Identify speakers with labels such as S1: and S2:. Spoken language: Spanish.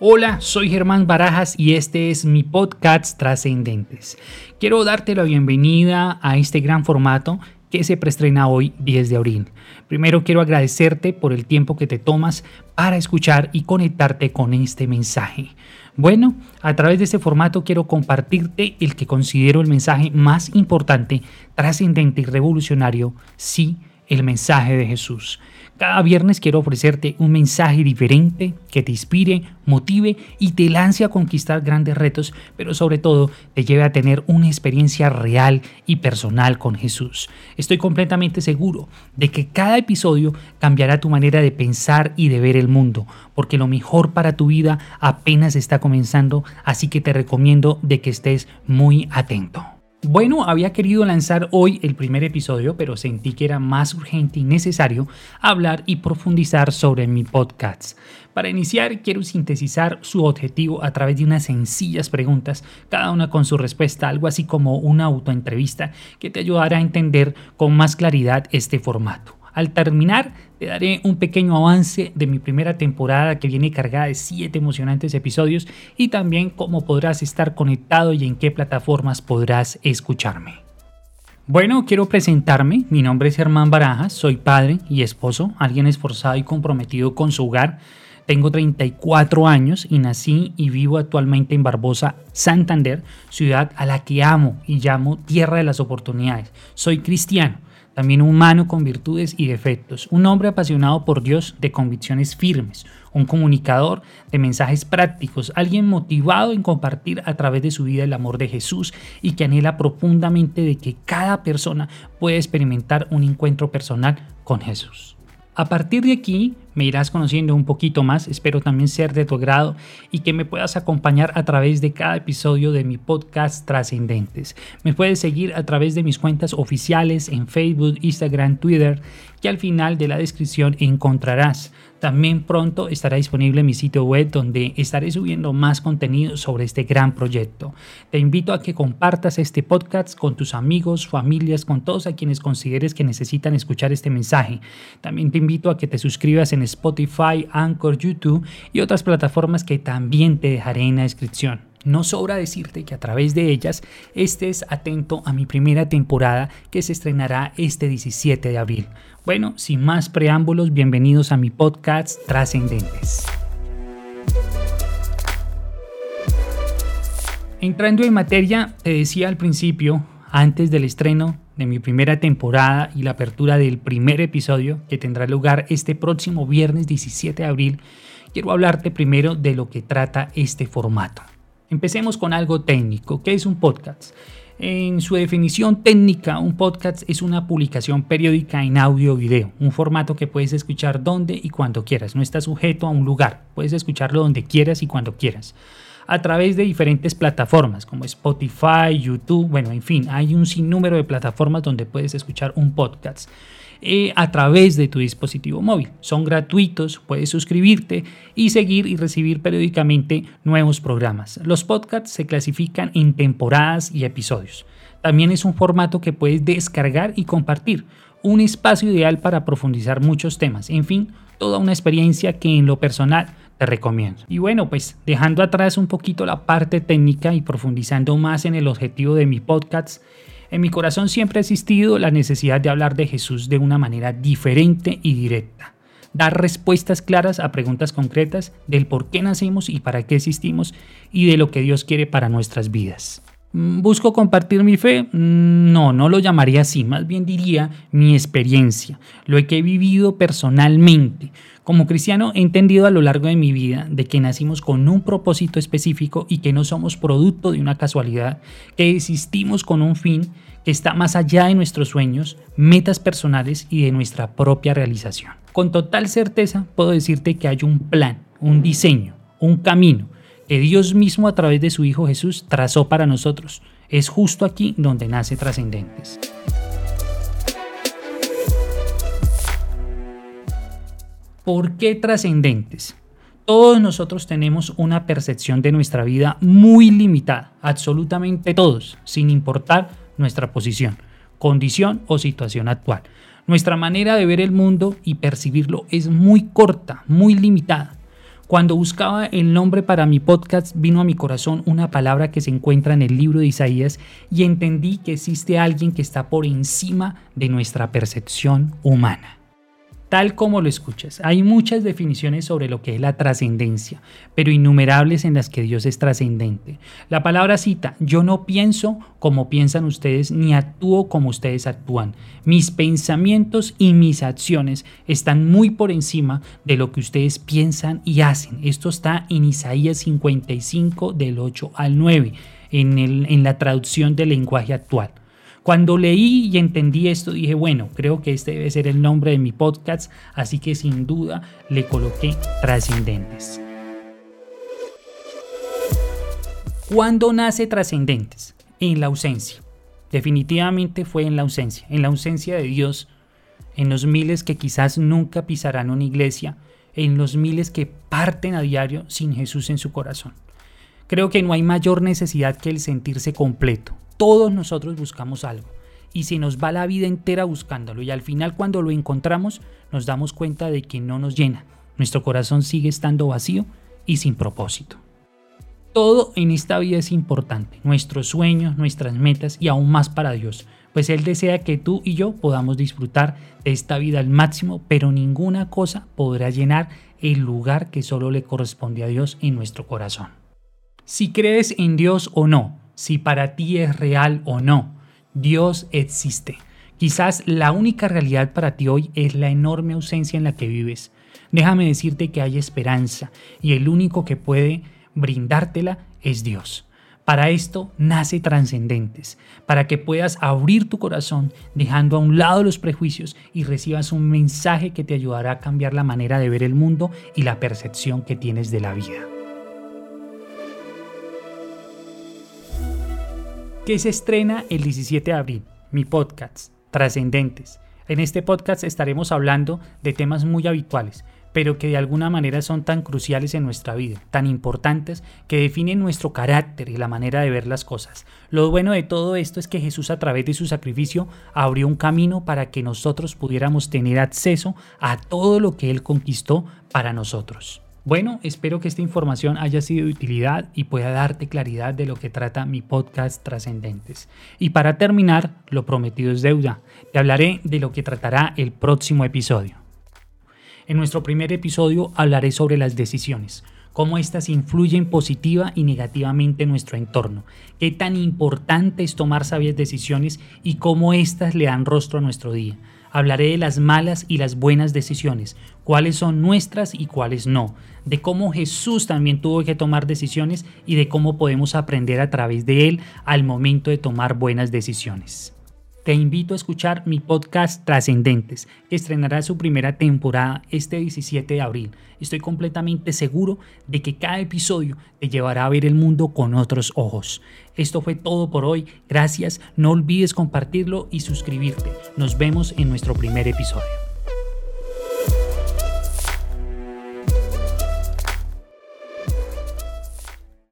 S1: Hola, soy Germán Barajas y este es mi podcast Trascendentes. Quiero darte la bienvenida a este gran formato que se preestrena hoy 10 de abril. Primero quiero agradecerte por el tiempo que te tomas para escuchar y conectarte con este mensaje. Bueno, a través de este formato quiero compartirte el que considero el mensaje más importante, trascendente y revolucionario, sí, el mensaje de Jesús. Cada viernes quiero ofrecerte un mensaje diferente que te inspire, motive y te lance a conquistar grandes retos, pero sobre todo te lleve a tener una experiencia real y personal con Jesús. Estoy completamente seguro de que cada episodio cambiará tu manera de pensar y de ver el mundo, porque lo mejor para tu vida apenas está comenzando, así que te recomiendo de que estés muy atento. Bueno, había querido lanzar hoy el primer episodio, pero sentí que era más urgente y necesario hablar y profundizar sobre mi podcast. Para iniciar, quiero sintetizar su objetivo a través de unas sencillas preguntas, cada una con su respuesta, algo así como una autoentrevista que te ayudará a entender con más claridad este formato. Al terminar, te daré un pequeño avance de mi primera temporada que viene cargada de 7 emocionantes episodios y también cómo podrás estar conectado y en qué plataformas podrás escucharme. Bueno, quiero presentarme. Mi nombre es Germán Barajas, soy padre y esposo, alguien esforzado y comprometido con su hogar. Tengo 34 años y nací y vivo actualmente en Barbosa, Santander, ciudad a la que amo y llamo Tierra de las Oportunidades. Soy cristiano también humano con virtudes y defectos, un hombre apasionado por Dios de convicciones firmes, un comunicador de mensajes prácticos, alguien motivado en compartir a través de su vida el amor de Jesús y que anhela profundamente de que cada persona pueda experimentar un encuentro personal con Jesús. A partir de aquí me irás conociendo un poquito más, espero también ser de tu agrado y que me puedas acompañar a través de cada episodio de mi podcast Trascendentes. Me puedes seguir a través de mis cuentas oficiales en Facebook, Instagram, Twitter, que al final de la descripción encontrarás. También pronto estará disponible mi sitio web donde estaré subiendo más contenido sobre este gran proyecto. Te invito a que compartas este podcast con tus amigos, familias, con todos a quienes consideres que necesitan escuchar este mensaje. También te invito a que te suscribas en Spotify, Anchor, YouTube y otras plataformas que también te dejaré en la descripción. No sobra decirte que a través de ellas estés atento a mi primera temporada que se estrenará este 17 de abril. Bueno, sin más preámbulos, bienvenidos a mi podcast Trascendentes. Entrando en materia, te decía al principio, antes del estreno de mi primera temporada y la apertura del primer episodio que tendrá lugar este próximo viernes 17 de abril, quiero hablarte primero de lo que trata este formato. Empecemos con algo técnico. ¿Qué es un podcast? En su definición técnica, un podcast es una publicación periódica en audio o video, un formato que puedes escuchar donde y cuando quieras, no está sujeto a un lugar, puedes escucharlo donde quieras y cuando quieras a través de diferentes plataformas como Spotify, YouTube, bueno, en fin, hay un sinnúmero de plataformas donde puedes escuchar un podcast. Eh, a través de tu dispositivo móvil. Son gratuitos, puedes suscribirte y seguir y recibir periódicamente nuevos programas. Los podcasts se clasifican en temporadas y episodios. También es un formato que puedes descargar y compartir, un espacio ideal para profundizar muchos temas. En fin, toda una experiencia que en lo personal te recomiendo. Y bueno, pues dejando atrás un poquito la parte técnica y profundizando más en el objetivo de mi podcast, en mi corazón siempre ha existido la necesidad de hablar de Jesús de una manera diferente y directa. Dar respuestas claras a preguntas concretas del por qué nacimos y para qué existimos y de lo que Dios quiere para nuestras vidas. Mm, ¿Busco compartir mi fe? Mm, no, no lo llamaría así, más bien diría mi experiencia, lo que he vivido personalmente. Como cristiano he entendido a lo largo de mi vida de que nacimos con un propósito específico y que no somos producto de una casualidad, que existimos con un fin que está más allá de nuestros sueños, metas personales y de nuestra propia realización. Con total certeza puedo decirte que hay un plan, un diseño, un camino que Dios mismo a través de su Hijo Jesús trazó para nosotros. Es justo aquí donde nace Trascendentes. ¿Por qué trascendentes? Todos nosotros tenemos una percepción de nuestra vida muy limitada, absolutamente todos, sin importar nuestra posición, condición o situación actual. Nuestra manera de ver el mundo y percibirlo es muy corta, muy limitada. Cuando buscaba el nombre para mi podcast vino a mi corazón una palabra que se encuentra en el libro de Isaías y entendí que existe alguien que está por encima de nuestra percepción humana tal como lo escuchas. Hay muchas definiciones sobre lo que es la trascendencia, pero innumerables en las que Dios es trascendente. La palabra cita, yo no pienso como piensan ustedes, ni actúo como ustedes actúan. Mis pensamientos y mis acciones están muy por encima de lo que ustedes piensan y hacen. Esto está en Isaías 55 del 8 al 9, en, en la traducción del lenguaje actual. Cuando leí y entendí esto, dije, bueno, creo que este debe ser el nombre de mi podcast, así que sin duda le coloqué Trascendentes. ¿Cuándo nace Trascendentes? En la ausencia. Definitivamente fue en la ausencia, en la ausencia de Dios, en los miles que quizás nunca pisarán una iglesia, en los miles que parten a diario sin Jesús en su corazón. Creo que no hay mayor necesidad que el sentirse completo, todos nosotros buscamos algo y se nos va la vida entera buscándolo y al final cuando lo encontramos nos damos cuenta de que no nos llena. Nuestro corazón sigue estando vacío y sin propósito. Todo en esta vida es importante, nuestros sueños, nuestras metas y aún más para Dios, pues Él desea que tú y yo podamos disfrutar de esta vida al máximo, pero ninguna cosa podrá llenar el lugar que solo le corresponde a Dios en nuestro corazón. Si crees en Dios o no, si para ti es real o no. Dios existe. Quizás la única realidad para ti hoy es la enorme ausencia en la que vives. Déjame decirte que hay esperanza y el único que puede brindártela es Dios. Para esto nace Trascendentes, para que puedas abrir tu corazón dejando a un lado los prejuicios y recibas un mensaje que te ayudará a cambiar la manera de ver el mundo y la percepción que tienes de la vida. Que se estrena el 17 de abril, mi podcast, Trascendentes. En este podcast estaremos hablando de temas muy habituales, pero que de alguna manera son tan cruciales en nuestra vida, tan importantes, que definen nuestro carácter y la manera de ver las cosas. Lo bueno de todo esto es que Jesús a través de su sacrificio abrió un camino para que nosotros pudiéramos tener acceso a todo lo que Él conquistó para nosotros. Bueno, espero que esta información haya sido de utilidad y pueda darte claridad de lo que trata mi podcast Trascendentes. Y para terminar, lo prometido es deuda. Te hablaré de lo que tratará el próximo episodio. En nuestro primer episodio hablaré sobre las decisiones, cómo éstas influyen positiva y negativamente en nuestro entorno, qué tan importante es tomar sabias decisiones y cómo éstas le dan rostro a nuestro día. Hablaré de las malas y las buenas decisiones, cuáles son nuestras y cuáles no, de cómo Jesús también tuvo que tomar decisiones y de cómo podemos aprender a través de él al momento de tomar buenas decisiones te invito a escuchar mi podcast Trascendentes, que estrenará su primera temporada este 17 de abril. Estoy completamente seguro de que cada episodio te llevará a ver el mundo con otros ojos. Esto fue todo por hoy. Gracias. No olvides compartirlo y suscribirte. Nos vemos en nuestro primer episodio.